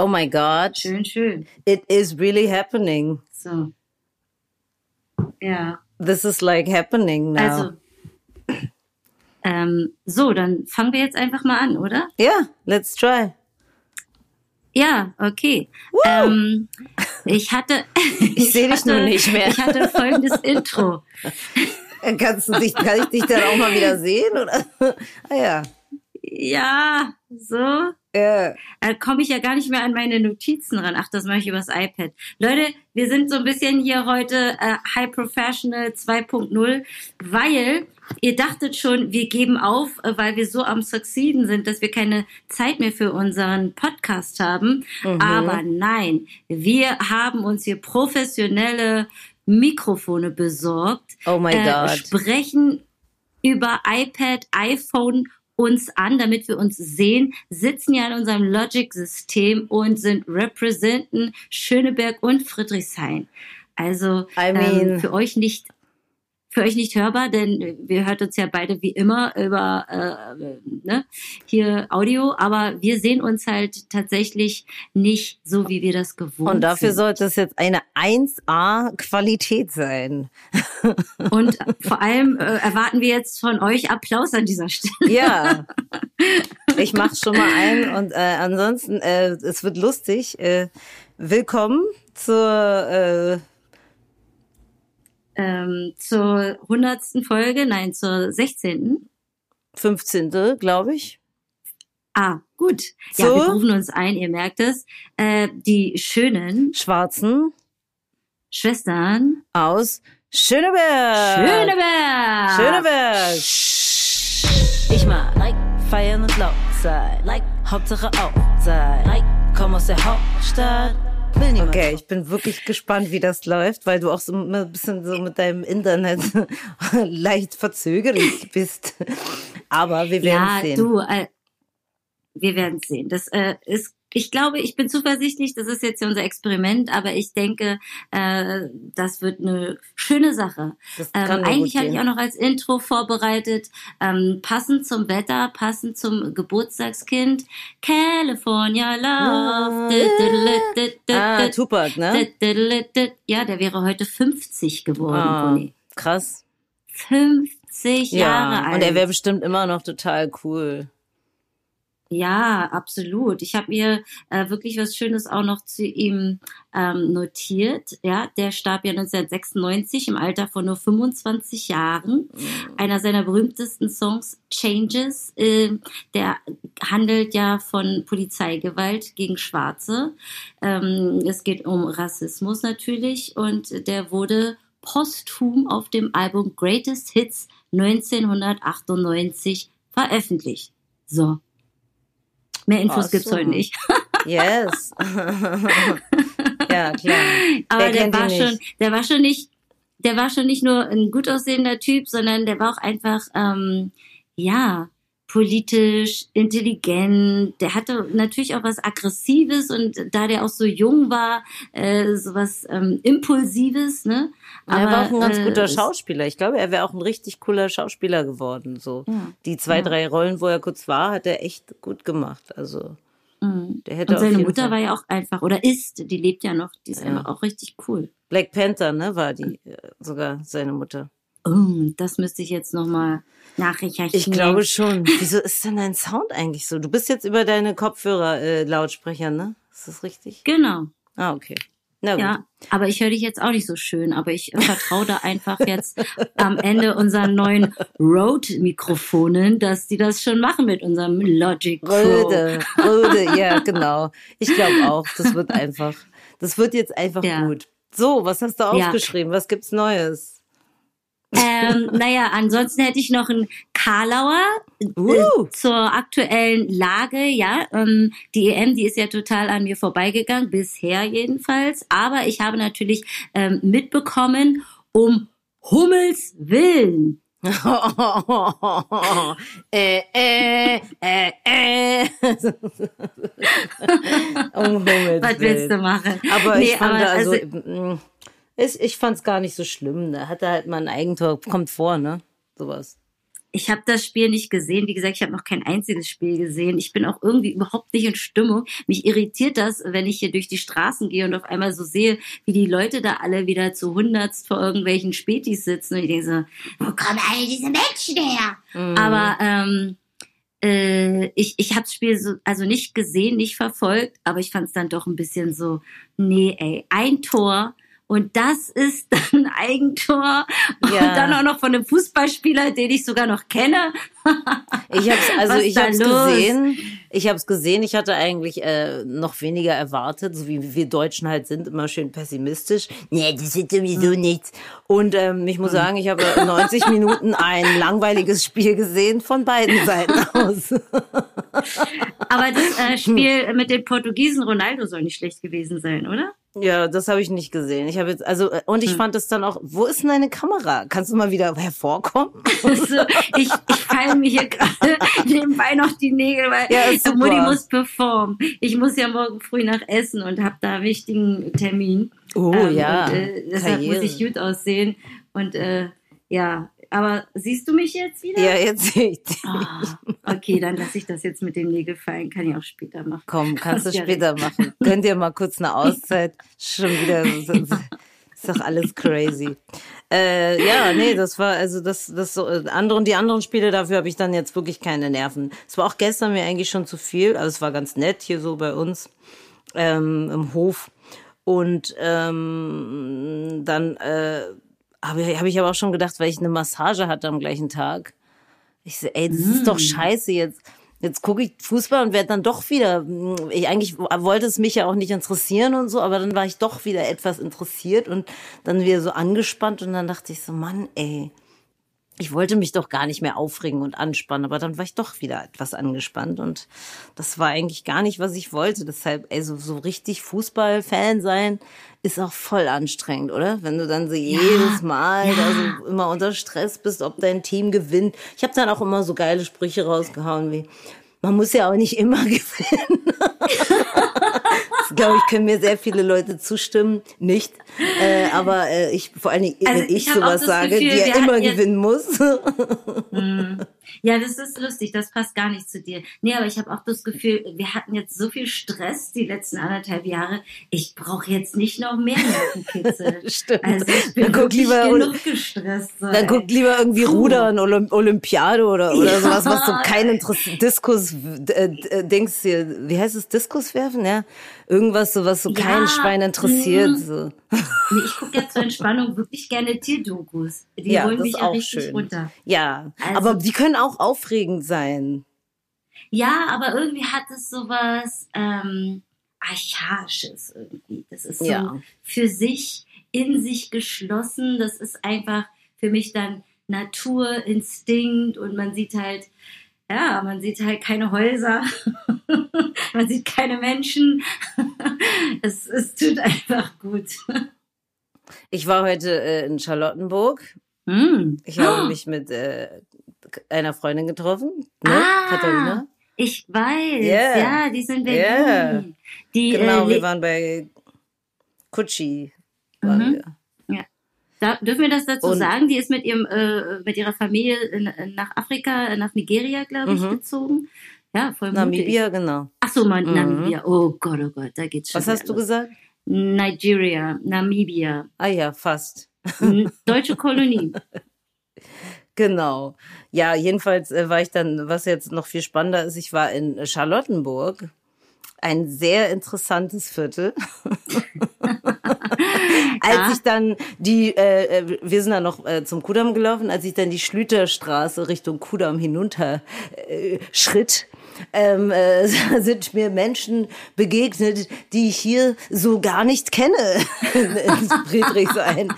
Oh my God. Schön, schön. It is really happening. So. Ja. This is like happening now. Also. Ähm, so, dann fangen wir jetzt einfach mal an, oder? yeah, let's try. Ja, okay. Ähm, ich hatte. Ich sehe dich nur nicht mehr. Ich hatte folgendes Intro. Kannst du dich, kann ich dich dann auch mal wieder sehen? Oder? ah ja. Ja, so. Äh, komme ich ja gar nicht mehr an meine Notizen ran. Ach, das mache ich übers iPad. Leute, wir sind so ein bisschen hier heute äh, High Professional 2.0, weil ihr dachtet schon, wir geben auf, äh, weil wir so am Succeeden sind, dass wir keine Zeit mehr für unseren Podcast haben. Aber nein, wir haben uns hier professionelle Mikrofone besorgt, Oh my äh, God. sprechen über iPad, iPhone uns an, damit wir uns sehen, sitzen ja in unserem Logic-System und sind representen Schöneberg und Friedrichshain. Also I mean- ähm, für euch nicht für euch nicht hörbar, denn wir hört uns ja beide wie immer über äh, ne, hier Audio, aber wir sehen uns halt tatsächlich nicht so, wie wir das gewohnt Und dafür sind. sollte es jetzt eine 1A-Qualität sein. Und vor allem äh, erwarten wir jetzt von euch Applaus an dieser Stelle. Ja. Ich mach's schon mal ein und äh, ansonsten, äh, es wird lustig. Äh, willkommen zur äh, ähm, zur hundertsten Folge, nein, zur 16. 15. glaube ich. Ah, gut. Ja, So. wir rufen uns ein, ihr merkt es. Äh, die schönen Schwarzen Schwestern aus Schöneberg. Schöneberg. Schöneberg. Ich mag like feiern und laut sein. Like Hauptsache auch sein. Like komm aus der Hauptstadt. Okay, ich bin wirklich gespannt, wie das läuft, weil du auch so ein bisschen so mit deinem Internet leicht verzögerlich bist. Aber wir werden Ja, sehen. du, äh, wir werden sehen. Das äh, ist, ich glaube, ich bin zuversichtlich, das ist jetzt ja unser Experiment, aber ich denke, äh, das wird eine schöne Sache. Ähm, eigentlich hatte ich auch noch als Intro vorbereitet, ähm, passend zum Wetter, passend zum Geburtstagskind, California Love. Du, Ah, Tupac, ne? Ja, der wäre heute 50 geworden, Ah, krass. 50 Jahre Ja, alt. und er wäre bestimmt immer noch total cool. Ja, absolut. Ich habe mir äh, wirklich was Schönes auch noch zu ihm ähm, notiert. Ja, der starb ja 1996 im Alter von nur 25 Jahren. Einer seiner berühmtesten Songs, Changes, äh, der handelt ja von Polizeigewalt gegen Schwarze. Ähm, es geht um Rassismus natürlich und der wurde posthum auf dem Album Greatest Hits 1998 veröffentlicht. So. Mehr Infos Ach gibt's heute nicht. Yes. ja, klar. Aber der war schon, der war schon nicht, der war schon nicht nur ein gut aussehender Typ, sondern der war auch einfach, ähm, ja, politisch, intelligent. Der hatte natürlich auch was Aggressives und da der auch so jung war, äh, so was ähm, Impulsives, ne? er war auch ein ganz äh, guter Schauspieler. Ich glaube, er wäre auch ein richtig cooler Schauspieler geworden. So Ja. die zwei, Ja. drei Rollen, wo er kurz war, hat er echt gut gemacht. Also Mhm. der hätte Und seine Mutter Fall. war ja auch einfach, oder ist, die lebt ja noch, die ist Ja. einfach auch richtig cool. Black Panther, ne, war die äh, sogar seine Mutter. Oh, das müsste ich jetzt nochmal nachrecherchieren. Ich glaube schon. Wieso ist denn dein Sound eigentlich so? Du bist jetzt über deine Kopfhörer äh, ne? Ist das richtig? Genau. Ah, okay. Na gut. Ja, aber ich höre dich jetzt auch nicht so schön, aber ich vertraue da einfach jetzt am Ende unseren neuen Rode-Mikrofonen, dass die das schon machen mit unserem Logic Pro. Röde, Röde, ja, genau. Ich glaube auch, das wird einfach, das wird jetzt einfach Ja. gut. So, was hast du Ja. aufgeschrieben? Was gibt's Neues? Ähm, naja, ansonsten hätte ich noch einen Karlauer Uh. äh, zur aktuellen Lage. Ja, ähm, die EM, die ist ja total an mir vorbeigegangen, bisher jedenfalls. Aber ich habe natürlich ähm, mitbekommen, um Hummels Willen. äh, äh, äh, äh. um Himmels Was willst du machen? Aber Nee, ich fand aber also, also- es, ich fand's gar nicht so schlimm. Da hat er halt mal ein Eigentor, kommt vor, ne? Sowas. ich habe das Spiel nicht gesehen. Wie gesagt, ich habe noch kein einziges Spiel gesehen. Ich bin auch irgendwie überhaupt nicht in Stimmung. Mich irritiert das, wenn ich hier durch die Straßen gehe und auf einmal so sehe, wie die Leute da alle wieder zu hundertst vor irgendwelchen Spätis sitzen. Und ich denke so, wo kommen all diese Menschen her? Mhm. Aber ähm, äh, ich, ich habe das Spiel so, also nicht gesehen, nicht verfolgt, aber ich fand es dann doch ein bisschen so, nee, ey, ein Tor und das ist dann ein Eigentor. Ja. Und dann auch noch von einem Fußballspieler, den ich sogar noch kenne. ich hab's, also Was ich hab's los? gesehen. Ich habe es gesehen. Ich hatte eigentlich äh, noch weniger erwartet, so wie wir Deutschen halt sind, immer schön pessimistisch. Nee, das ist sowieso hm. nichts. Und ähm, ich muss hm. sagen, ich habe 90 Minuten ein langweiliges Spiel gesehen von beiden Seiten aus. Aber das äh, Spiel mit den Portugiesen Ronaldo soll nicht schlecht gewesen sein, oder? Ja, das habe ich nicht gesehen. Ich habe jetzt also äh, und ich hm. fand es dann auch. Wo ist denn deine Kamera? Kannst du mal wieder hervorkommen? Also, ich ich feile mir hier gerade nebenbei noch die Nägel, weil ja, Mutti muss performen. Ich muss ja morgen früh nach Essen und habe da wichtigen Termin. Oh ähm, ja. Und, äh, deshalb Karriere. muss ich gut aussehen und äh, ja, aber siehst du mich jetzt wieder? Ja, jetzt sehe ich dich. Oh, okay, dann lasse ich das jetzt mit dem Nägel fallen. Kann ich auch später machen. Komm, kannst du später machen. Könnt ihr mal kurz eine Auszeit? Schon wieder. Ist doch alles crazy. Äh, ja, nee, das war also das das so äh, andere die anderen Spiele dafür habe ich dann jetzt wirklich keine Nerven. Es war auch gestern mir eigentlich schon zu viel. Also es war ganz nett hier so bei uns ähm, im Hof und ähm, dann äh, habe hab ich aber auch schon gedacht, weil ich eine Massage hatte am gleichen Tag. Ich so, ey, das mm. ist doch mm. scheiße jetzt. Jetzt gucke ich Fußball und werde dann doch wieder, ich eigentlich wollte es mich ja auch nicht interessieren und so, aber dann war ich doch wieder etwas interessiert und dann wieder so angespannt und dann dachte ich so, Mann, ey, ich wollte mich doch gar nicht mehr aufregen und anspannen, aber dann war ich doch wieder etwas angespannt und das war eigentlich gar nicht, was ich wollte. Deshalb, ey, so, so richtig Fußballfan sein ist auch voll anstrengend, oder? Wenn du dann so ja, jedes Mal ja. so immer unter Stress bist, ob dein Team gewinnt. Ich habe dann auch immer so geile Sprüche rausgehauen wie, man muss ja auch nicht immer gewinnen. Das, glaube ich, können mir sehr viele Leute zustimmen. Nicht. Äh, aber äh, ich, vor allen Dingen, also wenn ich, ich sowas sage, Gefühl, die ja immer gewinnen muss. Hm. Ja, das ist lustig, das passt gar nicht zu dir. Nee, aber ich habe auch das Gefühl, wir hatten jetzt so viel Stress die letzten anderthalb Jahre. Ich brauche jetzt nicht noch mehr Nervenkitzel. Stimmt. Also ich bin dann guck lieber, genug gestresst. So, dann guck lieber irgendwie Puh. Rudern, Olymp Olympiade oder, oder ja. sowas, was so kein Interess Diskus, äh, äh, denkst du, wie heißt es, Diskus werfen, ja? Irgendwas, so was so ja. kein Schwein interessiert. Mhm. So. Nee, ich gucke ja zur Entspannung wirklich gerne Tierdokus. Die ja, holen mich ja richtig schön. runter. Ja, also, aber die können auch aufregend sein. Ja, aber irgendwie hat es sowas ähm, Archaisches irgendwie. Das ist so ja. für sich, in sich geschlossen. Das ist einfach für mich dann Natur, Instinkt und man sieht halt, ja, man sieht halt keine Häuser, man sieht keine Menschen. es, es tut einfach gut. Ich war heute äh, in Charlottenburg. Mm. Ich habe oh. mich mit äh, einer Freundin getroffen, ne? Ah, Katharina. Ich weiß, yeah. ja, die sind Berlin. Yeah. Die, genau, äh, wir waren bei Kutschi. Waren mhm. wir. Da, dürfen wir das dazu und, sagen? Die ist mit ihrem äh, mit ihrer Familie in, nach Afrika, nach Nigeria, glaube ich, mhm. gezogen. Ja, voll Namibia, mutig. genau. Ach so, mal mhm. Namibia. Oh Gott, oh Gott, da geht's schon. Was hast du los. gesagt? Nigeria, Namibia. Ah ja, fast. Deutsche Kolonie. Genau. Ja, jedenfalls äh, war ich dann, was jetzt noch viel spannender ist, ich war in Charlottenburg. Ein sehr interessantes Viertel. als ich dann die, äh, äh, wir sind dann noch äh, zum Kudamm gelaufen, als ich dann die Schlüterstraße Richtung Kudamm hinunter äh, schritt, ähm, äh, sind mir Menschen begegnet, die ich hier so gar nicht kenne in Friedrichshain.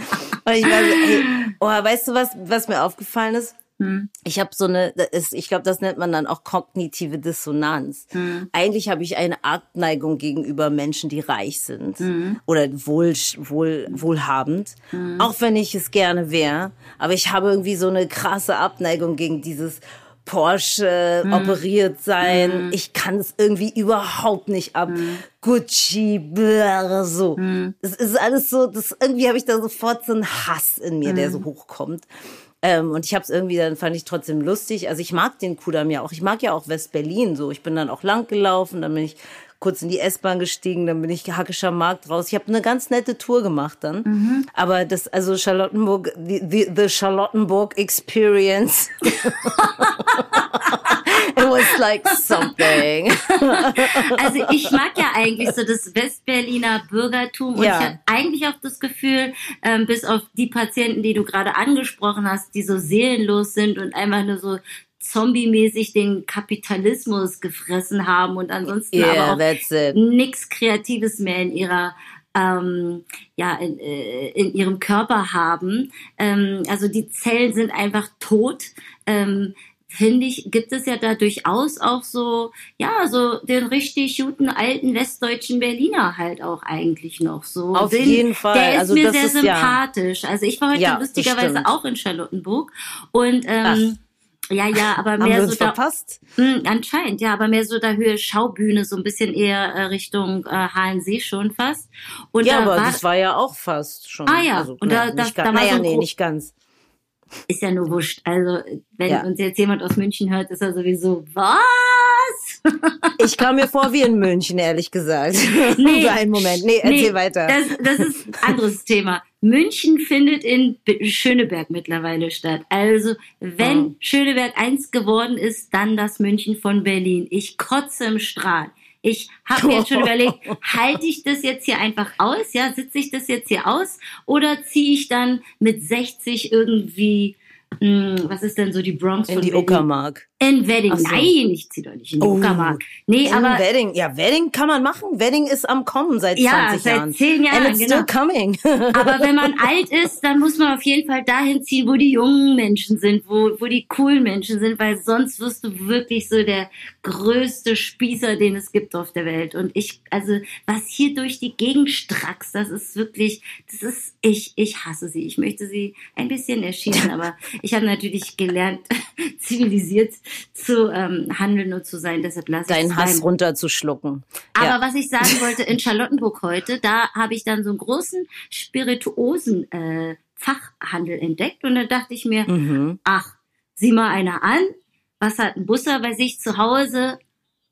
Und ich war so, ey, oh, weißt du was, was mir aufgefallen ist? Hm. Ich habe so eine, ich glaube, das nennt man dann auch kognitive Dissonanz. Hm. Eigentlich habe ich eine Abneigung gegenüber Menschen, die reich sind hm. oder wohl, wohl, wohlhabend, hm. auch wenn ich es gerne wäre. Aber ich habe irgendwie so eine krasse Abneigung gegen dieses Porsche hm. operiert sein. Hm. Ich kann es irgendwie überhaupt nicht ab. Gucci, blah, so. Es ist alles so, das irgendwie habe ich da sofort so einen Hass in mir, der so hochkommt. Ähm, und ich habe es irgendwie, dann fand ich trotzdem lustig. Also ich mag den Kudamm ja auch. Ich mag ja auch West-Berlin so. Ich bin dann auch lang gelaufen, dann bin ich kurz in die S-Bahn gestiegen, dann bin ich Hackischer Markt raus. Ich habe eine ganz nette Tour gemacht dann. Mhm. Aber das, also Charlottenburg, the, the, the Charlottenburg Experience. It was like something. Also ich mag ja eigentlich so das Westberliner Bürgertum und ja. ich habe eigentlich auch das Gefühl, ähm, bis auf die Patienten, die du gerade angesprochen hast, die so seelenlos sind und einfach nur so zombie-mäßig den Kapitalismus gefressen haben und ansonsten yeah, aber auch nichts Kreatives mehr in ihrer ähm, ja in, äh, in ihrem Körper haben. Ähm, also die Zellen sind einfach tot. Ähm, finde ich, gibt es ja da durchaus auch so, ja, so den richtig guten alten westdeutschen Berliner halt auch eigentlich noch so. Auf den, jeden Fall. Der ist also mir sehr ist, sympathisch. Ja. Also ich war heute ja, lustigerweise auch in Charlottenburg und ähm, Ach ja, ja, aber mehr Haben so da, verpasst? Mh, anscheinend, ja, aber mehr so da Höhe Schaubühne, so ein bisschen eher äh, Richtung äh, Halensee schon fast. Und ja, aber war, das war ja auch fast schon. Ah ja, also, und da, das, da war naja, so nee, nicht ganz. Ist ja nur wurscht. Also, wenn ja. uns jetzt jemand aus München hört, ist er sowieso, was? Ich kam mir vor wie in München, ehrlich gesagt. Nee. Für einen Moment. Nee, erzähl nee, weiter. Das, das ist ein anderes Thema. München findet in Schöneberg mittlerweile statt. Also, wenn oh. Schöneberg eins geworden ist, dann das München von Berlin. Ich kotze im Strahl. Ich habe mir jetzt schon überlegt, halte ich das jetzt hier einfach aus? Ja, sitze ich das jetzt hier aus? Oder ziehe ich dann mit 60 irgendwie hm, was ist denn so die Bronx in die Uckermark? In Wedding. So. Nein, ich ziehe doch nicht in die oh. Uckermark. Nee, in aber. Wedding. Ja, Wedding kann man machen. Wedding ist am Kommen seit ja, 20 seit Jahren. 10 Jahren. And it's genau. still coming. aber wenn man alt ist, dann muss man auf jeden Fall dahin ziehen, wo die jungen Menschen sind, wo, wo die coolen Menschen sind, weil sonst wirst du wirklich so der größte Spießer, den es gibt auf der Welt. Und ich, also, was hier durch die Gegend strackst, das ist wirklich, das ist, ich, ich hasse sie. Ich möchte sie ein bisschen erschießen, aber ich habe natürlich gelernt, zivilisiert zu ähm, handeln und zu sein. Deshalb lasse ich Deinen Hass runterzuschlucken. Aber ja. was ich sagen wollte, in Charlottenburg heute, da habe ich dann so einen großen spirituosen äh, Fachhandel entdeckt und da dachte ich mir, mhm. ach, sieh mal einer an, was hat ein Busser bei sich zu Hause?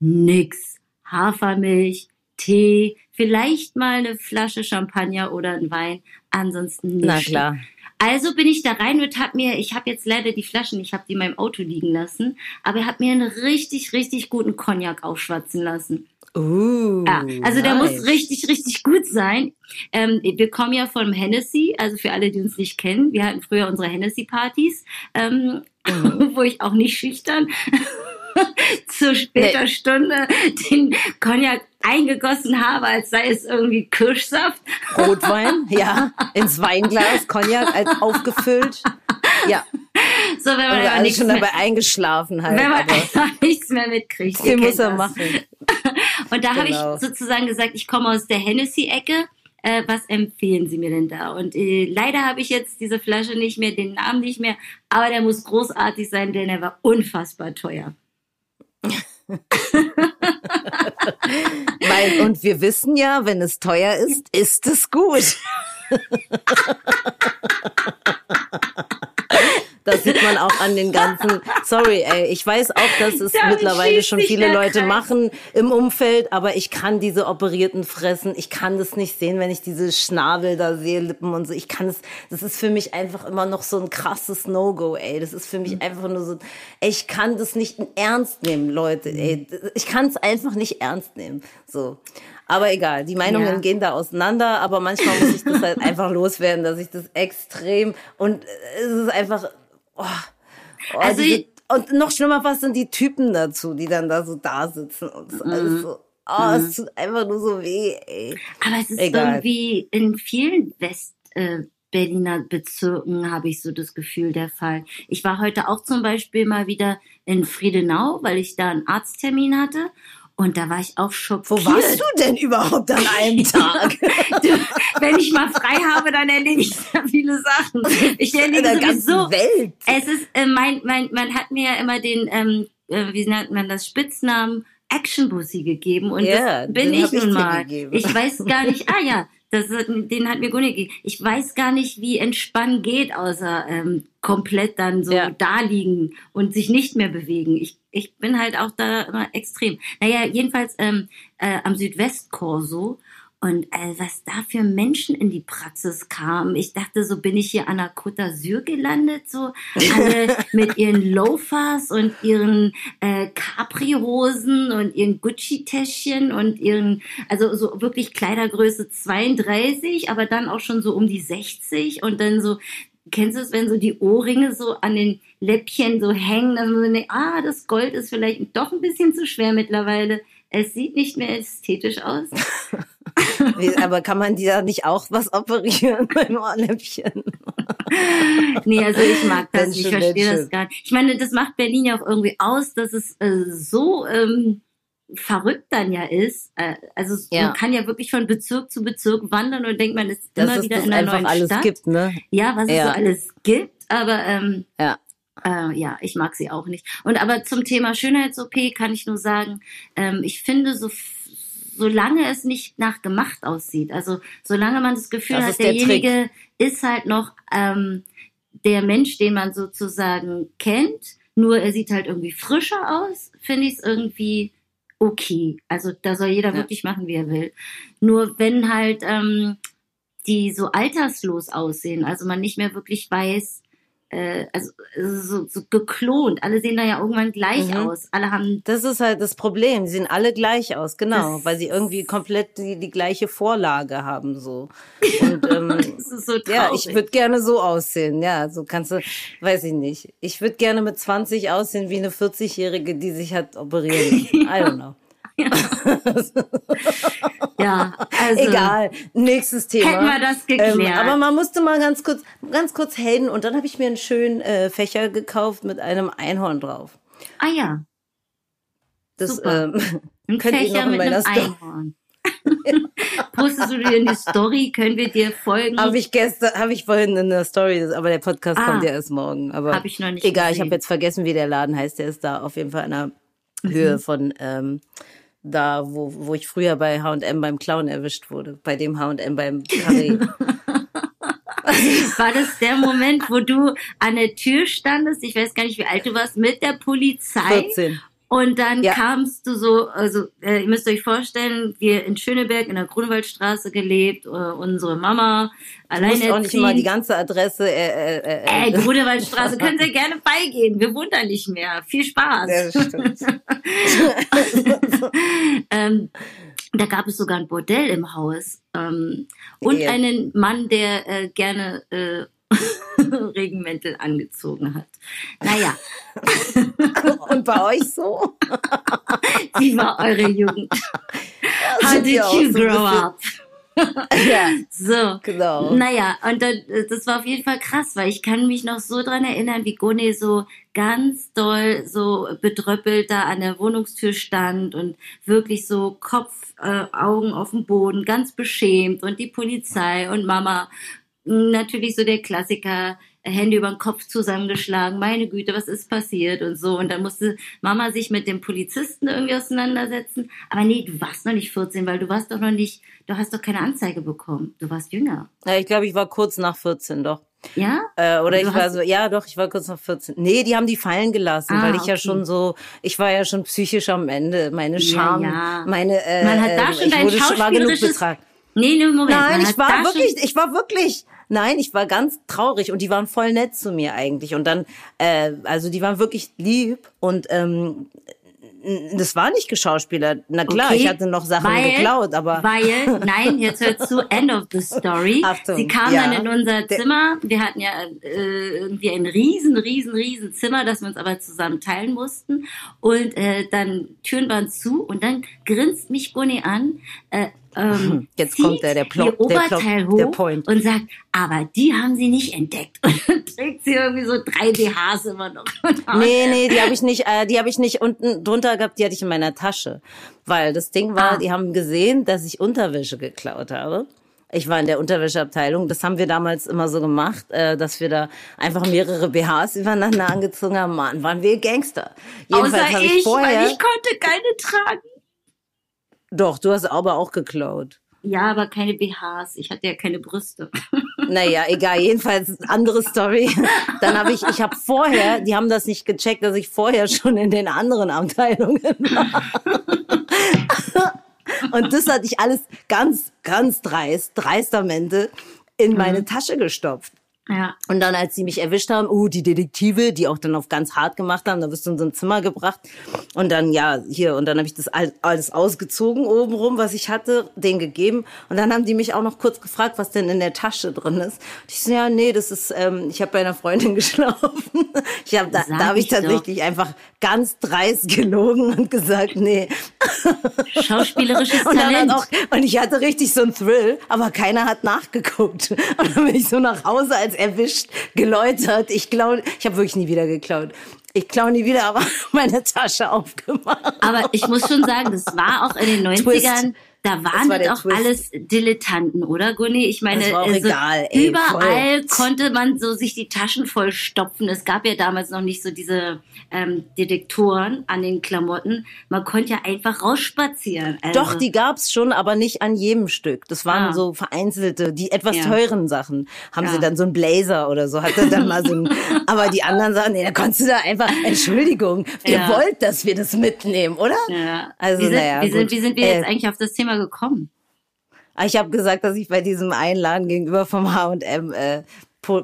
Nix. Hafermilch, Tee, vielleicht mal eine Flasche Champagner oder ein Wein, ansonsten nicht. Na klar. Also bin ich da rein und hab mir, ich habe jetzt leider die Flaschen, ich habe die in meinem Auto liegen lassen, aber er hat mir einen richtig, richtig guten Cognac aufschwatzen lassen. Uh, ja, also der muss richtig, richtig gut sein. Ähm, wir kommen ja vom Hennessy, also für alle, die uns nicht kennen, wir hatten früher unsere Hennessy-Partys, ähm, mhm. wo ich auch nicht schüchtern zu später nee. Stunde den Cognac eingegossen habe, als sei es irgendwie Kirschsaft. Rotwein, ja, ins Weinglas, Cognac als aufgefüllt. Ja. So, wenn man aber schon dabei eingeschlafen halt. Wenn man nichts mehr mitkriegt. Den muss er das. machen. Und da genau. habe ich sozusagen gesagt, ich komme aus der Hennessy-Ecke. Äh, was empfehlen Sie mir denn da? Und äh, leider habe ich jetzt diese Flasche nicht mehr, den Namen nicht mehr, aber der muss großartig sein, denn er war unfassbar teuer. Weil, und wir wissen ja, wenn es teuer ist, ist es gut. Das sieht man auch an den ganzen. Sorry, ey, ich weiß auch, dass es Damit mittlerweile schon viele Leute Kreis. machen im Umfeld, aber ich kann diese operierten fressen. Ich kann das nicht sehen, wenn ich diese Schnabel da sehe, Lippen und so. Ich kann es. Das ist für mich einfach immer noch so ein krasses No-Go, ey. Das ist für mich einfach nur so. Ey, ich kann das nicht ernst nehmen, Leute. Ey, ich kann es einfach nicht ernst nehmen. So. Aber egal, die Meinungen ja. gehen da auseinander, aber manchmal muss ich das halt einfach loswerden, dass ich das extrem und es ist einfach Oh, oh, also diese, und noch schlimmer fast sind die Typen dazu, die dann da so da sitzen und so, alles so. Oh, mhm. es tut einfach nur so weh, ey. Aber es ist Egal. irgendwie in vielen West, äh, Berliner Bezirken habe ich so das Gefühl der Fall. Ich war heute auch zum Beispiel mal wieder in Friedenau, weil ich da einen Arzttermin hatte und da war ich auch schockiert. Wo warst du denn überhaupt an einem Tag? wenn ich mal frei habe, dann erlebe ich sehr viele Sachen. Ich erlebe sowieso. Welt. Es ist äh, mein, mein, man hat mir ja immer den, ähm, äh, wie nennt man das, Spitznamen Action Bussi gegeben und yeah, das bin ich nun mal. Ich weiß gar nicht. Ah ja, Das, den hat mir Gunni gegeben. Ich weiß gar nicht, wie entspannen geht, außer ähm, komplett dann so ja. da liegen und sich nicht mehr bewegen. Ich, ich bin halt auch da immer extrem. Naja, jedenfalls ähm, äh, am Südwestkorso und äh, was da für Menschen in die Praxis kamen. Ich dachte, so bin ich hier an der Côte d'Azur gelandet, so alle mit ihren Loafers und ihren äh, Capri-Hosen und ihren Gucci-Täschchen und ihren, also so wirklich Kleidergröße 32, aber dann auch schon so um die 60 und dann so Kennst du es, wenn so die Ohrringe so an den Läppchen so hängen, dass man so denkt, ah, das Gold ist vielleicht doch ein bisschen zu schwer mittlerweile. Es sieht nicht mehr ästhetisch aus. Aber kann man die da nicht auch was operieren beim Ohrläppchen? nee, also ich mag das, ich verstehe das gar nicht. Ich meine, das macht Berlin ja auch irgendwie aus, dass es äh, so ähm, verrückt dann ja ist. Äh, also ja. man kann ja wirklich von Bezirk zu Bezirk wandern und denkt, man ist dass immer wieder in einer neuen alles Stadt. Gibt, ne? Ja, was ja. es so alles gibt, aber ähm, ja. Äh, ja, ich mag sie auch nicht. Und aber zum Thema Schönheits-OP kann ich nur sagen, ähm, ich finde so solange es nicht nach gemacht aussieht, also solange man das Gefühl das hat, derjenige der ist halt noch ähm, der Mensch, den man sozusagen kennt, nur er sieht halt irgendwie frischer aus, finde ich es irgendwie okay. Also da soll jeder ja. wirklich machen, wie er will. Nur wenn halt ähm, die so alterslos aussehen, also man nicht mehr wirklich weiß, äh, also so, so geklont. Alle sehen da ja irgendwann gleich mhm. aus. Alle haben. Das ist halt das Problem. Sie sehen alle gleich aus, genau, weil sie irgendwie komplett die, die gleiche Vorlage haben so. Und ähm, so ja, ich würde gerne so aussehen. Ja, so kannst du, weiß ich nicht. Ich würde gerne mit 20 aussehen wie eine 40-Jährige, die sich hat operieren. I don't know. ja, also. Egal. Nächstes Thema. Hätten wir das geklärt. Ähm, aber man musste mal ganz kurz, ganz kurz helden und dann habe ich mir einen schönen äh, Fächer gekauft mit einem Einhorn drauf. Ah ja. Das Super. Ähm, Ein Fächer mit einem Einhorn. Postest du dir in die Story? Können wir dir folgen? Habe ich gestern, habe ich vorhin in der Story, aber der Podcast ah, kommt ja erst morgen. Aber habe ich noch nicht. Egal, gesehen. ich habe jetzt vergessen, wie der Laden heißt. Der ist da auf jeden Fall in einer mhm. Höhe von ähm, da, wo, wo ich früher bei H&M beim Clown erwischt wurde, bei dem H&M beim Carré. War das der Moment, wo du an der Tür standest? Ich weiß gar nicht, wie alt du warst, mit der Polizei. 14. Und dann ja. kamst du so, also äh, ihr müsst euch vorstellen, wir in Schöneberg in der Grunewaldstraße gelebt, äh, unsere Mama alleine. Ich auch nicht immer die ganze Adresse. Äh, äh, äh, äh Grunewaldstraße können Sie gerne beigehen. Wir wohnen da nicht mehr. Viel Spaß. Ja, das stimmt. ähm, da gab es sogar ein Bordell im Haus ähm, und yeah. einen Mann, der äh, gerne äh, Regenmäntel angezogen hat. Naja. Und bei euch so? Wie war eure Jugend? How did you grow up? ja, so. Genau. Naja, und dann, das war auf jeden Fall krass, weil ich kann mich noch so dran erinnern, wie Gone so ganz doll so bedröppelt da an der Wohnungstür stand und wirklich so Kopf, äh, Augen auf dem Boden, ganz beschämt und die Polizei und Mama natürlich so der Klassiker, Hände über den Kopf zusammengeschlagen, meine Güte, was ist passiert und so. Und dann musste Mama sich mit dem Polizisten irgendwie auseinandersetzen. Aber nee, du warst noch nicht 14, weil du warst doch noch nicht, du hast doch keine Anzeige bekommen. Du warst jünger. Ja, ich glaube, ich war kurz nach 14 doch. Ja? Äh, oder ich war so, ja doch, ich war kurz nach 14. Nee, die haben die fallen gelassen, ah, weil ich okay. ja schon so, ich war ja schon psychisch am Ende. Meine Scham, ja, ja. meine, äh, Man hat da äh, schon dein schauspielerisches... Nee, nee, Moment. Nein, ich war wirklich, ich war wirklich, Nein, ich war ganz traurig und die waren voll nett zu mir eigentlich. Und dann, äh, also die waren wirklich lieb und ähm, das war nicht geschauspielert. Na klar, okay, ich hatte noch Sachen weil, geklaut, aber. Weil, nein, jetzt hört zu, end of the story. Achtung, Sie kam ja. dann in unser Zimmer. Wir hatten ja äh, irgendwie ein riesen, riesen, riesen Zimmer, das wir uns aber zusammen teilen mussten. Und äh, dann Türen waren zu und dann grinst mich Gunni an. Äh, ähm, Jetzt kommt der, der Plot, der, Plot, der Point. Und sagt, aber die haben sie nicht entdeckt. Und dann trägt sie irgendwie so drei BHs immer noch. nee, nee, die habe ich nicht, äh, die habe ich nicht unten drunter gehabt, die hatte ich in meiner Tasche. Weil das Ding war, ah. die haben gesehen, dass ich Unterwäsche geklaut habe. Ich war in der Unterwäscheabteilung. Das haben wir damals immer so gemacht, äh, dass wir da einfach mehrere BHs übereinander angezogen haben. Mann, waren wir Gangster. Jedenfalls Außer ich, ich vorher, weil ich konnte keine tragen. Doch, du hast aber auch geklaut. Ja, aber keine BHs. Ich hatte ja keine Brüste. Naja, egal, jedenfalls andere Story. Dann habe ich, ich habe vorher, die haben das nicht gecheckt, dass ich vorher schon in den anderen Abteilungen war. Und das hatte ich alles ganz, ganz dreist, dreistamente in meine mhm. Tasche gestopft. Ja. Und dann, als sie mich erwischt haben, uh, die Detektive, die auch dann auf ganz hart gemacht haben, da wirst du in so ein Zimmer gebracht. Und dann, ja, hier, und dann habe ich das alles ausgezogen obenrum, was ich hatte, denen gegeben. Und dann haben die mich auch noch kurz gefragt, was denn in der Tasche drin ist. Und ich so, ja, nee, das ist, ähm, ich habe bei einer Freundin geschlafen. Ich hab, da, da habe ich tatsächlich doch. einfach ganz dreist gelogen und gesagt, nee. Schauspielerisches und Talent. Auch, und ich hatte richtig so ein Thrill, aber keiner hat nachgeguckt. Und dann bin ich so nach Hause als erwischt, geläutert. Ich klaue, ich habe wirklich nie wieder geklaut. Ich klaue nie wieder, aber meine Tasche aufgemacht. Aber ich muss schon sagen, das war auch in den 90ern. Twist da waren war doch alles Dilettanten, oder Gunni? Ich meine, also egal, ey, überall voll. konnte man so sich die Taschen voll stopfen. Es gab ja damals noch nicht so diese ähm, Detektoren an den Klamotten. Man konnte ja einfach rausspazieren. Also. Doch, die gab's schon, aber nicht an jedem Stück. Das waren ah. so vereinzelte, die etwas ja. teuren Sachen. Haben ja. sie dann so einen Blazer oder so, hatte dann mal so ein, aber die anderen Sachen, nee, da konntest du da einfach, Entschuldigung, ihr ja. wollt, dass wir das mitnehmen, oder? Ja. Also, wie sind, naja, wie sind, wie sind wir äh, jetzt eigentlich auf das Thema Gekommen? Ah, ich habe gesagt, dass ich bei diesem Einladen gegenüber vom H&M äh,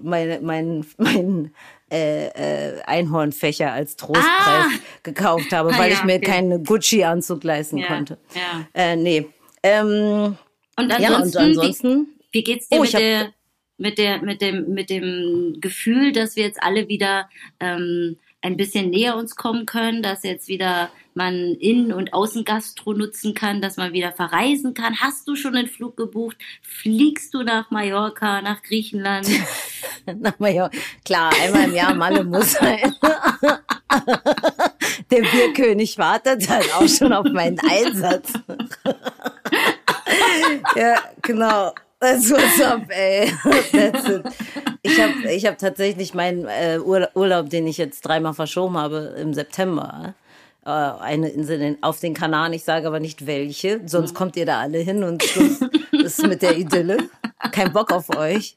mein, mein, mein äh, äh, Einhornfächer als Trostpreis ah! gekauft habe, ah, weil ja, ich mir okay. keinen Gucci-Anzug leisten ja, konnte. Ja. Äh, nee. Ähm, und ansonsten, ja, und ansonsten wie, wie geht's dir oh, mit, der, mit, der, mit, dem, mit dem Gefühl, dass wir jetzt alle wieder ähm, ein bisschen näher uns kommen können, dass jetzt wieder man Innen- und Außengastro nutzen kann, dass man wieder verreisen kann. Hast du schon einen Flug gebucht? Fliegst du nach Mallorca, nach Griechenland? nach Mallorca. Klar, einmal im Jahr Malle muss sein. Der Bierkönig wartet halt auch schon auf meinen Einsatz. ja, genau. That's what's up, ey. That's it. Ich habe ich hab tatsächlich meinen äh, Urlaub, den ich jetzt dreimal verschoben habe, im September äh, eine Insel auf den Kanaren. Ich sage aber nicht welche, sonst mhm. kommt ihr da alle hin und Schluss ist mit der Idylle. Kein Bock auf euch.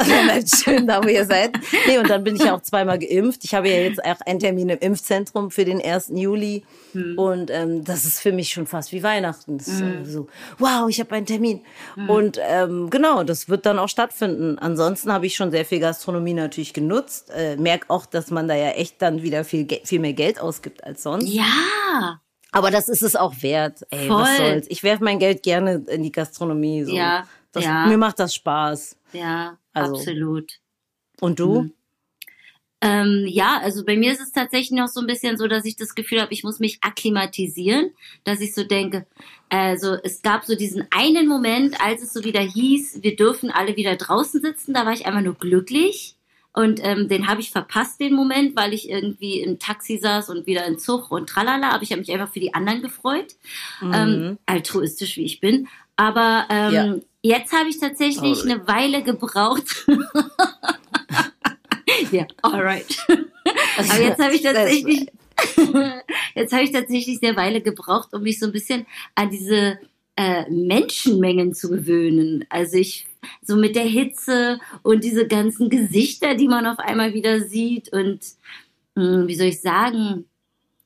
Schön da, wo ihr seid. Nee, und dann bin ich ja auch zweimal geimpft. Ich habe ja jetzt auch einen Termin im Impfzentrum für den 1. Juli. Hm. Und ähm, das ist für mich schon fast wie Weihnachten. Hm. ist so, wow, ich habe einen Termin. Hm. Und ähm, genau, das wird dann auch stattfinden. Ansonsten habe ich schon sehr viel Gastronomie natürlich genutzt. Äh, merk auch, dass man da ja echt dann wieder viel, viel mehr Geld ausgibt als sonst. Ja. Aber das ist es auch wert. Ey, Voll. was soll's. Ich werfe mein Geld gerne in die Gastronomie. So. Ja. Das, ja. Mir macht das Spaß. Ja, also. absolut. Und du? Mhm. Ähm, ja, also bei mir ist es tatsächlich noch so ein bisschen so, dass ich das Gefühl habe, ich muss mich akklimatisieren, dass ich so denke, also es gab so diesen einen Moment, als es so wieder hieß, wir dürfen alle wieder draußen sitzen, da war ich einfach nur glücklich. Und ähm, den habe ich verpasst, den Moment, weil ich irgendwie im Taxi saß und wieder in Zug und tralala. Aber ich habe mich einfach für die anderen gefreut. Mhm. Ähm, altruistisch wie ich bin. Aber ähm, ja. Jetzt habe ich tatsächlich oh. eine Weile gebraucht. ja, alright. Aber jetzt habe ich tatsächlich, jetzt habe ich tatsächlich eine Weile gebraucht, um mich so ein bisschen an diese äh, Menschenmengen zu gewöhnen. Also ich so mit der Hitze und diese ganzen Gesichter, die man auf einmal wieder sieht und mh, hm, wie soll ich sagen,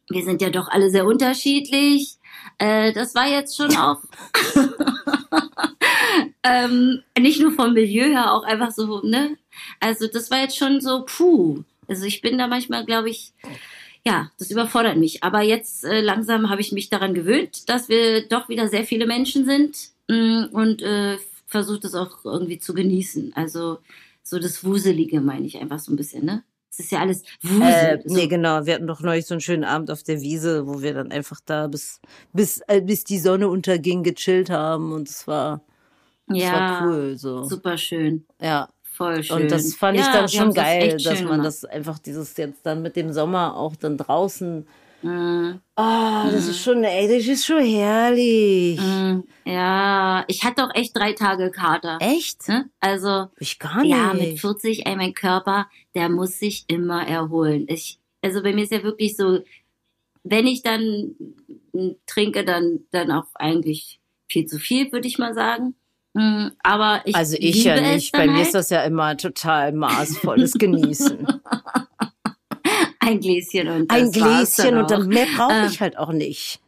wir sind ja doch alle sehr unterschiedlich. Äh, das war jetzt schon auch ähm, nicht nur vom Milieu her, auch einfach so, ne? Also das war jetzt schon so, puh. Also ich bin da manchmal, glaube ich, ja, das überfordert mich. Aber jetzt äh, langsam habe ich mich daran gewöhnt, dass wir doch wieder sehr viele Menschen sind mh, mm, und äh, versuche das auch irgendwie zu genießen. Also so das Wuselige meine ich einfach so ein bisschen, ne? Es ist ja alles Wusel. Äh, nee, so. genau. Wir hatten doch neulich so einen schönen Abend auf der Wiese, wo wir dann einfach da bis, bis, äh, bis die Sonne unterging gechillt haben und es war, ja, war cool. So. Super schön. Ja. Voll schön. Und das fand ja, ich dann schon geil, das dass man gemacht. das einfach dieses jetzt dann mit dem Sommer auch dann draußen. Mm. Oh, das mm. ist schon, ey, das ist schon herrlich. Mm. Ja, ich hatte auch echt drei Tage Kater. Echt? Ne? Also. Ich gar nicht. Ja, mit 40, ey, mein Körper, der muss sich immer erholen. Ich, also bei mir ist ja wirklich so, wenn ich dann trinke, dann, dann auch eigentlich viel zu viel, würde ich mal sagen. Mm, aber ich also ich ja nicht. Bei mir halt. ist das ja immer total maßvolles Genießen. Ein Gläschen und das Ein Gläschen und dann mehr brauche ähm, ich halt auch nicht.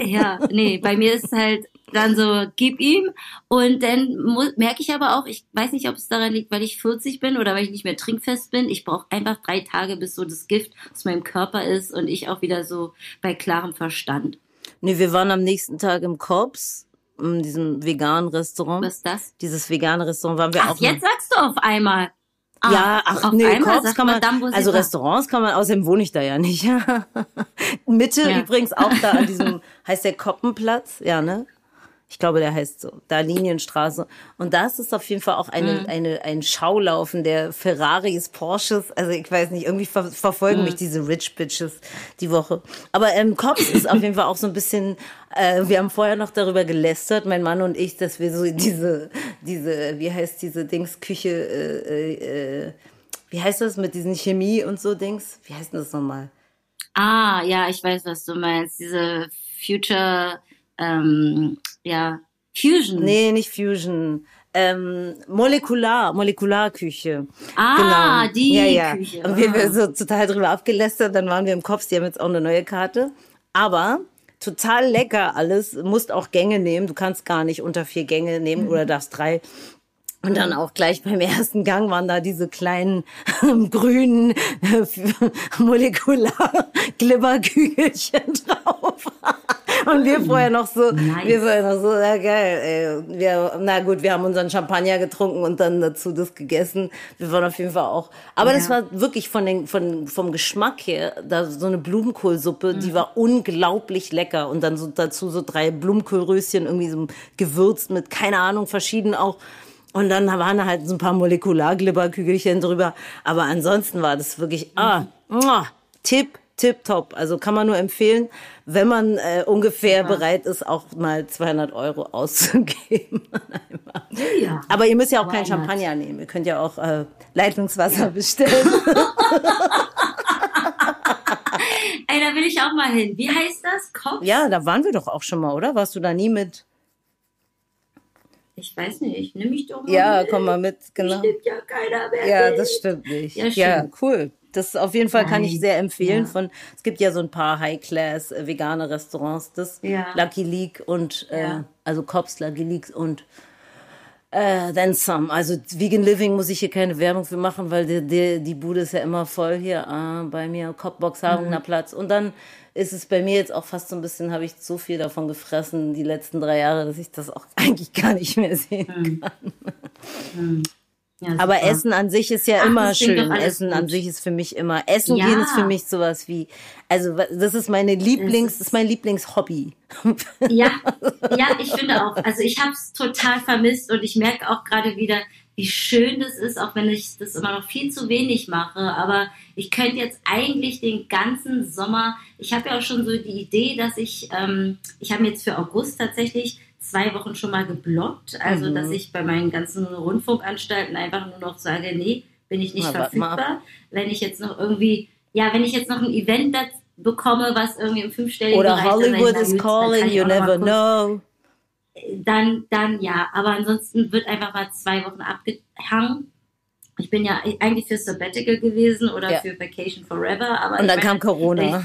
Ja, nee, bei mir ist es halt dann so, gib ihm. Und dann merke ich aber auch, ich weiß nicht, ob es daran liegt, weil ich 40 bin oder weil ich nicht mehr trinkfest bin. Ich brauche einfach drei Tage, bis so das Gift aus meinem Körper ist und ich auch wieder so bei klarem Verstand. Nee, wir waren am nächsten Tag im Korps in diesem veganen Restaurant. Was ist das? Dieses vegane Restaurant waren wir ach, auch. Jetzt sagst du auf einmal. Ah, ja, ach nee, Korps kann man, also Restaurants kann man, außerdem wohne ich da ja nicht. Mitte ja. übrigens auch da an diesem, heißt der Koppenplatz, ja, ne? Ich glaube, der heißt so, da Linienstraße. Und da ist auf jeden Fall auch eine, mhm. eine, ein Schaulaufen der Ferraris, Porsches. Also ich weiß nicht, irgendwie ver verfolgen mhm. mich diese Rich Bitches die Woche. Aber ähm, Cops ist auf jeden Fall auch so ein bisschen, äh, wir haben vorher noch darüber gelästert, mein Mann und ich, dass wir so diese, diese, wie heißt diese Dingsküche, äh, äh, wie heißt das mit diesen Chemie und so Dings? Wie heißt denn das nochmal? Ah, ja, ich weiß, was du meinst. Diese Future ähm, ja, Fusion. Nee, nicht Fusion. Ähm, molekular, Molekularküche. Ah, genau. die ja, ja. Küche. Und wir ah. haben so total drüber abgelästert, dann waren wir im Kopf, die haben jetzt auch eine neue Karte. Aber total lecker alles, musst auch Gänge nehmen, du kannst gar nicht unter vier Gänge nehmen mhm. oder darfst drei. Und dann auch gleich beim ersten Gang waren da diese kleinen grünen Molekular-Glibberkügelchen drauf. Und wir vorher noch so, nice. wir vorher noch so, ja geil, ey. Wir, na gut, wir haben unseren Champagner getrunken und dann dazu das gegessen. Wir waren auf jeden Fall auch. Aber ja. das war wirklich von den, von, vom Geschmack her, da so eine Blumenkohlsuppe, mhm. die war unglaublich lecker. Und dann so dazu so drei Blumenkohlröschen irgendwie so gewürzt mit, keine Ahnung, verschieden auch. Und dann waren da halt so ein paar Molekularglibberkügelchen drüber. Aber ansonsten war das wirklich, ah, muah, Tipp, Tipp, top. Also kann man nur empfehlen, wenn man äh, ungefähr ja. bereit ist, auch mal 200 Euro auszugeben. ja. Aber ihr müsst ja auch Why kein Champagner nehmen. Ihr könnt ja auch äh, Leitungswasser ja. bestellen. Ey, da will ich auch mal hin. Wie heißt das? Kopf? Ja, da waren wir doch auch schon mal, oder? Warst du da nie mit? Ich weiß nicht, nimm mich doch mal Ja, mit. komm mal mit, genau. Stimmt ja keiner mehr. Ja, mit. das stimmt nicht. Ja, ja, cool. Das auf jeden Fall kann ich sehr empfehlen. Ja. Von es gibt ja so ein paar High-Class äh, vegane Restaurants, das ja. Lucky League und äh, also Cops Lucky League und äh, then some. Also Vegan Living muss ich hier keine Werbung für machen, weil die, die, die Bude ist ja immer voll hier äh, bei mir. Kopfbox Hagener mhm. Platz. Und dann ist es bei mir jetzt auch fast so ein bisschen, habe ich so viel davon gefressen die letzten drei Jahre, dass ich das auch eigentlich gar nicht mehr sehen mhm. kann. Mhm. Ja, Aber Essen an sich ist ja Ach, immer schön. Essen gut. an sich ist für mich immer. Essen ja. gehen ist für mich sowas wie, also das ist meine Lieblings, das ist mein Lieblingshobby. Ja, ja, ich finde auch. Also ich habe es total vermisst und ich merke auch gerade wieder, wie schön das ist, auch wenn ich das immer noch viel zu wenig mache. Aber ich könnte jetzt eigentlich den ganzen Sommer, ich habe ja auch schon so die Idee, dass ich, ähm, ich habe jetzt für August tatsächlich zwei Wochen schon mal geblockt. Also, mhm. dass ich bei meinen ganzen Rundfunkanstalten einfach nur noch sage, nee, bin ich nicht Na, verfügbar. Wenn ich jetzt noch irgendwie, ja, wenn ich jetzt noch ein Event bekomme, was irgendwie im fünfstelligen Oder Bereich Hollywood is calling, you never know. Dann, dann ja. Aber ansonsten wird einfach mal zwei Wochen abgehangen. Ich bin ja eigentlich für Sabbatical gewesen oder ja. für Vacation Forever. Aber Und dann kam Corona.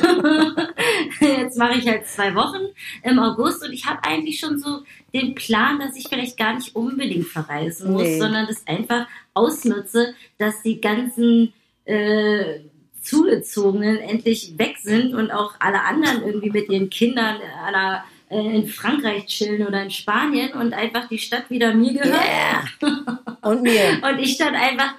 Jetzt mache ich halt zwei Wochen im August und ich habe eigentlich schon so den Plan, dass ich vielleicht gar nicht unbedingt verreisen muss, nee. sondern das einfach ausnutze, dass die ganzen äh, Zugezogenen endlich weg sind und auch alle anderen irgendwie mit ihren Kindern einer, äh, in Frankreich chillen oder in Spanien und einfach die Stadt wieder mir gehört. Yeah. Und mir. und ich dann einfach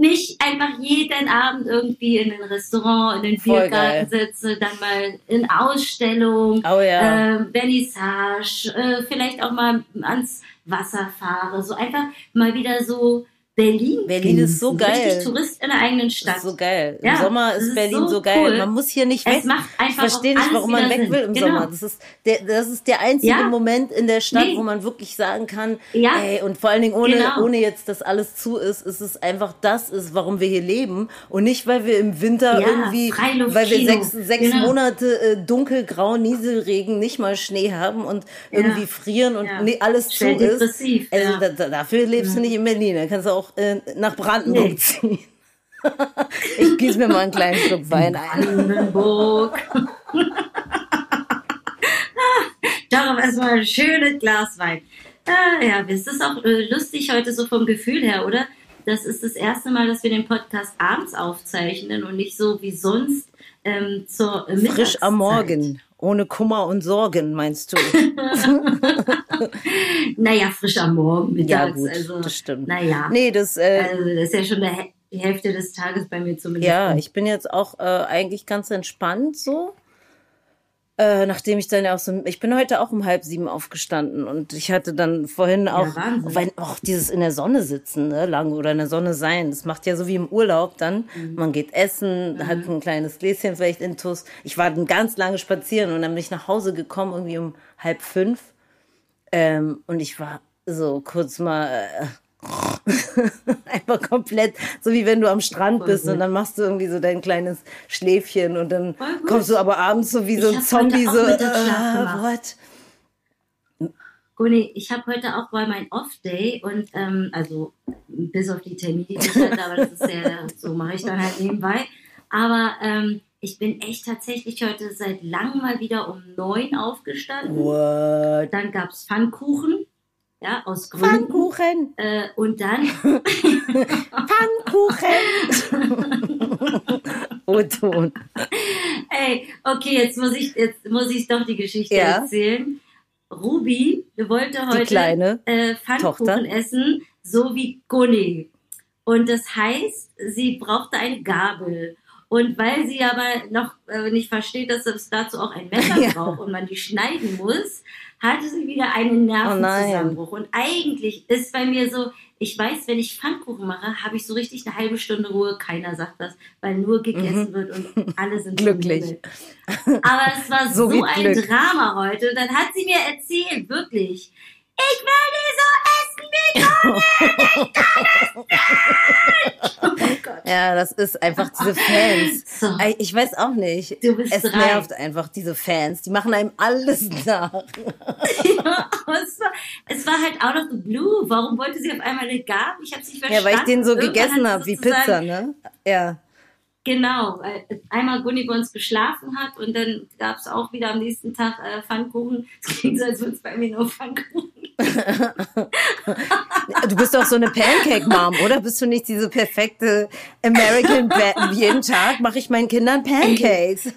nicht einfach jeden Abend irgendwie in ein Restaurant, in den Biergarten sitze, dann mal in Ausstellung, oh, ja. äh, Vernissage, äh, vielleicht auch mal ans Wasser fahre, so einfach mal wieder so Berlin. Berlin ist so geil. Richtig Tourist in der eigenen Stadt. So geil. Im ja, Sommer ist, ist Berlin so, so geil. Cool. Man muss hier nicht weg. Es macht einfach ich verstehe nicht, warum man weg Sinn. will im genau. Sommer. Das ist der, das ist der einzige ja. Moment in der Stadt, nee. wo man wirklich sagen kann, ja. ey, und vor allen Dingen ohne, genau. ohne jetzt, dass alles zu ist, ist es einfach das ist, warum wir hier leben und nicht, weil wir im Winter irgendwie, weil wir sechs, sechs genau. Monate äh, dunkelgrau, Nieselregen, nicht mal Schnee haben und irgendwie frieren und nee, alles Schnell zu ist. Also da, dafür lebst du nicht in Berlin. Da kannst du auch äh, nach Brandenburg nee. ziehen. ich gieße mir mal einen kleinen Schluck Wein ein. Brandenburg. Darauf erstmal ein schönes Glas Wein. Ah, ja, es ist auch äh, lustig heute so vom Gefühl her, oder? Das ist das erste Mal, dass wir den Podcast abends aufzeichnen und nicht so wie sonst ähm, zur äh, Frisch am Morgen, ohne Kummer und Sorgen, meinst du? naja, frisch am Morgen mittags. Ja, gut, also, das stimmt. Naja. Nee, das, äh, also, das ist ja schon der, die Hälfte des Tages bei mir zumindest. Ja, ich bin jetzt auch äh, eigentlich ganz entspannt so. Äh, nachdem ich dann ja auch so, ich bin heute auch um halb sieben aufgestanden und ich hatte dann vorhin auch, ja, weil auch dieses in der Sonne sitzen, ne, lang oder in der Sonne sein, das macht ja so wie im Urlaub dann. Mhm. Man geht essen, mhm. hat ein kleines Gläschen vielleicht intus. Ich war dann ganz lange spazieren und dann bin ich nach Hause gekommen, irgendwie um halb fünf. Ähm, und ich war so kurz mal, äh, Einfach komplett, so wie wenn du am Strand bist und dann machst du irgendwie so dein kleines Schläfchen und dann kommst du aber abends so wie so ein Zombie so, what? Guni, ich habe heute auch mal mein Off-Day und ähm, also bis auf die Termine, die ich hatte, aber das ist ja, so mache ich dann halt nebenbei. Aber ähm, ich bin echt tatsächlich heute seit langem mal wieder um neun aufgestanden. What? Dann gab es Pfannkuchen ja, aus Gründen. Pfannkuchen. Äh, und dann Pfannkuchen. O-Ton. Ey, okay, jetzt muss ich jetzt muss ich doch die Geschichte Ja. erzählen. Ruby wollte heute äh, Pfannkuchen Tochter. essen, so wie Gunni. Und das heißt, sie brauchte eine Gabel. Und weil sie aber noch äh, nicht versteht, dass es dazu auch ein Messer Ja. braucht und man die schneiden muss, hatte sie wieder einen Oh. Nervenzusammenbruch. und eigentlich ist bei mir so, ich weiß, wenn ich Pfannkuchen mache, habe ich so richtig eine halbe Stunde Ruhe. Keiner sagt das, weil nur gegessen wird und alle sind Mhm. Glücklich. Aber es war So so, ein Glück. Drama heute. Dann hat sie mir erzählt, wirklich, ich will die so essen wie Oh mein Gott. Ja, das ist einfach diese Fans. So. Ich weiß auch nicht. Du bist es drei. nervt einfach, diese Fans. Die machen einem alles nach. Ja, es, war, es war halt out of the blue. Warum wollte sie auf einmal eine Gabel? Ich habe es nicht Ja, verstanden. weil ich den so Irgendwann gegessen habe, wie Pizza, ne? Ja. Genau, weil einmal uns geschlafen hat und dann gab es auch wieder am nächsten Tag äh, Pfannkuchen. Es klingt so, als würde es bei mir nur Pfannkuchen Du bist doch so eine Pancake-Mom, oder? Bist du nicht diese perfekte American Ba- Jeden Tag mache ich meinen Kindern Pancakes.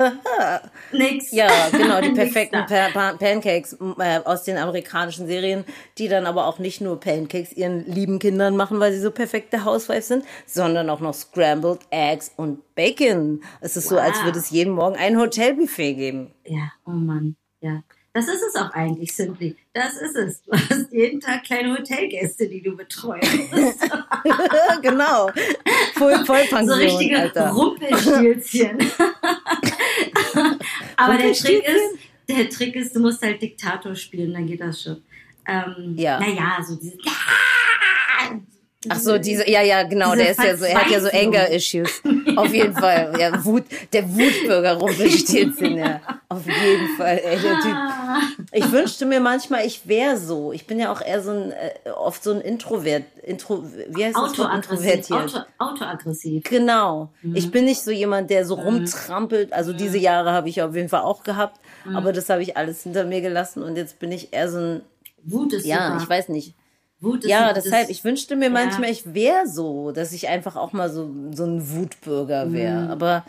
Nix. ja, genau, die perfekten pa pa Pancakes äh, aus den amerikanischen Serien, die dann aber auch nicht nur Pancakes ihren lieben Kindern machen, weil sie so perfekte Housewives sind, sondern auch noch Scrambled Eggs und Bacon. Es ist so, als Wow. würde es jeden Morgen ein Hotelbuffet geben. Ja, oh Mann, ja. Das ist es auch eigentlich, Simply. Das ist es. Du hast jeden Tag kleine Hotelgäste, die du betreust. genau. Voll, Vollpension, so richtige Alter. Rumpelstilzchen. Aber der Trick ist, der Trick ist, du musst halt Diktator spielen, dann geht das schon. Ähm, Ja. Naja, so diese. Ach so, diese, ja, ja, genau, der ist ja so, er hat ja so. Anger-Issues. Auf jeden Fall. Ja, Wut, der Wutbürger Rumpelstilzchen, ja. Auf jeden Fall, ey, der Typ. Ah. Ich wünschte mir manchmal, ich wäre so. Ich bin ja auch eher so ein, äh, oft so ein Introvert, Intro, wie heißt das? Wort? Autoaggressiv. Auto. Genau. Mhm. Ich bin nicht so jemand, der so rumtrampelt. Also diese Jahre habe ich auf jeden Fall auch gehabt. Mhm. Aber das habe ich alles hinter mir gelassen und jetzt bin ich eher so ein, Wut ist ja, super. ich weiß nicht. Wut ist Ja, super. deshalb, ich wünschte mir manchmal, ich wäre so, dass ich einfach auch mal so, so ein Wutbürger wäre. Aber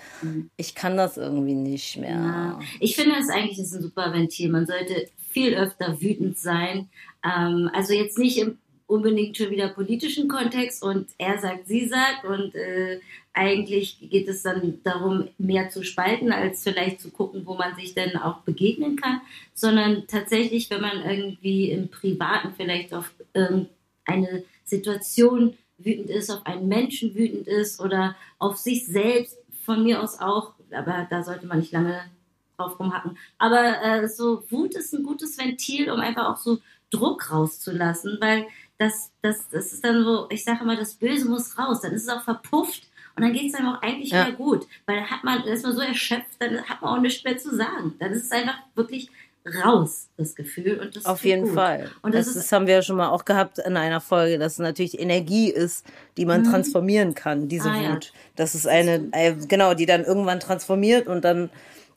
ich kann das irgendwie nicht mehr. Ja. Ich finde es eigentlich ist ein super Ventil. Man sollte viel öfter wütend sein. Ähm, also jetzt nicht im unbedingt schon wieder politischen Kontext. Und er sagt, sie sagt. Und äh, eigentlich geht es dann darum, mehr zu spalten, als vielleicht zu gucken, wo man sich denn auch begegnen kann, sondern tatsächlich, wenn man irgendwie im Privaten vielleicht auf irgendeine Situation wütend ist, auf einen Menschen wütend ist oder auf sich selbst, von mir aus auch, aber da sollte man nicht lange drauf rumhacken. Aber äh, so Wut ist ein gutes Ventil, um einfach auch so Druck rauszulassen, weil das, das, das ist dann so, ich sage immer, das Böse muss raus, dann ist es auch verpufft und dann geht es einem auch eigentlich ja. wieder gut, weil dann hat man, dann ist man so erschöpft, dann hat man auch nichts mehr zu sagen. Dann ist es einfach wirklich raus, das Gefühl. Und das Auf jeden gut. Fall. Und das, das, das ist, haben wir ja schon mal auch gehabt in einer Folge, dass es natürlich Energie ist, die man Mhm. transformieren kann, diese Ah, ja. Wut. Das ist eine, äh, genau, die dann irgendwann transformiert und dann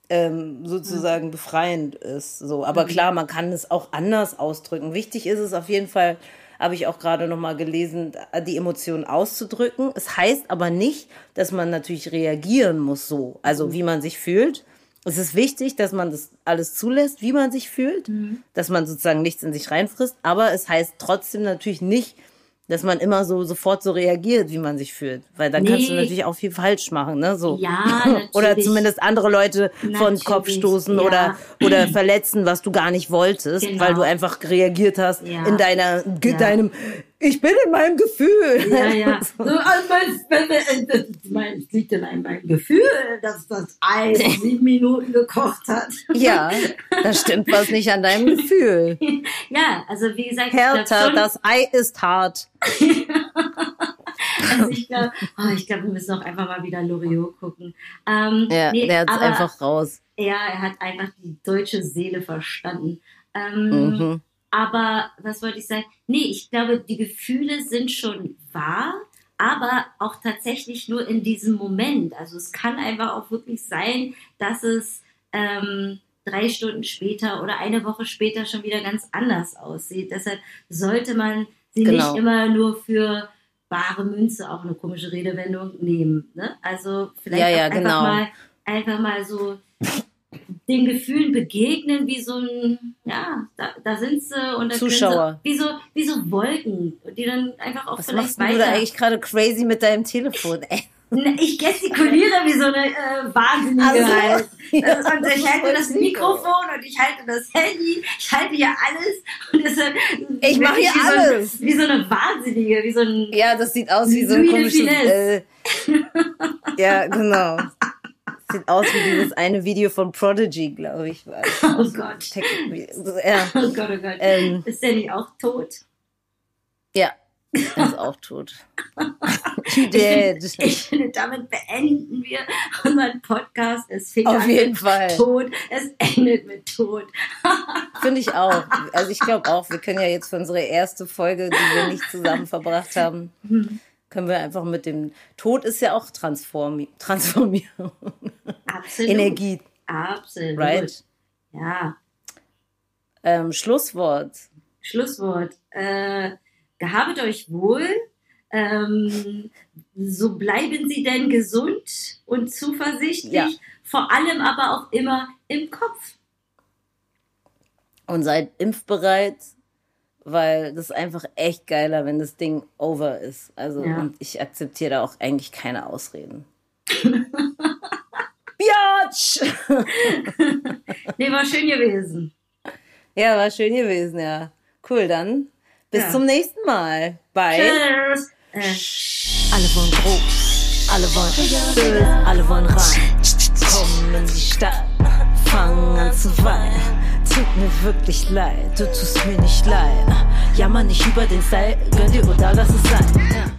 ähm, sozusagen befreiend ist. So, aber Mhm. klar, man kann es auch anders ausdrücken. Wichtig ist es auf jeden Fall, habe ich auch gerade noch mal gelesen, die Emotionen auszudrücken. Es heißt aber nicht, dass man natürlich reagieren muss so, Mhm. also wie man sich fühlt. Es ist wichtig, dass man das alles zulässt, wie man sich fühlt, Mhm. dass man sozusagen nichts in sich reinfrisst, aber es heißt trotzdem natürlich nicht, dass man immer so sofort so reagiert, wie man sich fühlt, weil dann kannst du Nee. natürlich auch viel falsch machen, ne? So. Ja, oder zumindest andere Leute vor den Natürlich, Kopf stoßen ja. oder oder verletzen, was du gar nicht wolltest, Genau. weil du einfach reagiert hast Ja. in deiner Ja. deinem ich bin in meinem Gefühl. Ja, ja. So, also mein, mein, mein, es liegt in einem mein Gefühl, dass das Eis sieben Minuten gekocht hat. ja, da stimmt was nicht an deinem Gefühl. Ja, also wie gesagt, glaub schon, das Ei ist hart. also ich glaube, oh, ich glaube, wir müssen auch einfach mal wieder Loriot gucken. Ähm, Ja, nee, der aber einfach raus. Ja, er hat einfach die deutsche Seele verstanden. Ähm, Mhm. Aber was wollte ich sagen? Nee, ich glaube, die Gefühle sind schon wahr, aber auch tatsächlich nur in diesem Moment. Also es kann einfach auch wirklich sein, dass es ähm, drei Stunden später oder eine Woche später schon wieder ganz anders aussieht. Deshalb sollte man sie Genau. nicht immer nur für bare Münze, auch eine komische Redewendung, nehmen. Ne? Also vielleicht Ja, ja, einfach, genau. mal, einfach mal so den Gefühlen begegnen, wie so ein, ja, da, da sind sie und dann Zuschauer. Sie, wie, so, wie so Wolken, die dann einfach auch Was vielleicht machst du da weiter. eigentlich gerade crazy mit deinem Telefon? Ey? Ich gestikuliere wie so eine äh, Wahnsinnige Ach so. halt. Ja, und ich halte das Mikrofon und ich halte das Handy, ich halte hier alles. Und deshalb Ich mach hier wie so, alles. ein- Wie so eine Wahnsinnige, wie so ein. Ja, das sieht aus wie so ein komisches. Äh, ja, genau. Sieht aus wie dieses eine Video von Prodigy, glaube ich. war. Oh Gott. Tech- Ja, Oh Gott, oh Gott. Ähm. Ist der nicht auch tot? ja. Er ist auch tot. Dead. Ich finde, damit beenden wir unseren Podcast. Es fing Auf an jeden mit Fall. Tod, es endet mit Tod. Finde ich auch. Also ich glaube auch, wir können ja jetzt für unsere erste Folge, die wir nicht zusammen verbracht haben, können wir einfach mit dem Tod ist ja auch Transformi Transformierung. Absolut. Energie, Absolut. right? Ja. Ähm, Schlusswort. Schlusswort. Äh, gehabet euch wohl. Ähm, so bleiben Sie denn gesund und zuversichtlich. Ja. Vor allem aber auch immer im Kopf. Und seid impfbereit, weil das ist einfach echt geiler, wenn das Ding over ist. Also Ja. und ich akzeptiere da auch eigentlich keine Ausreden. Biatch! Nee, war schön gewesen. Ja, war schön gewesen, ja. Cool, dann bis Ja. zum nächsten Mal. Bye. Tschüss. Äh, Alle wollen groß, alle wollen böse, alle wollen rein. Komm in die Stadt, fang an zu weinen. Tut mir wirklich leid, du tust mir nicht leid. Jammer nicht über den Style, gönn dir oder lass es sein.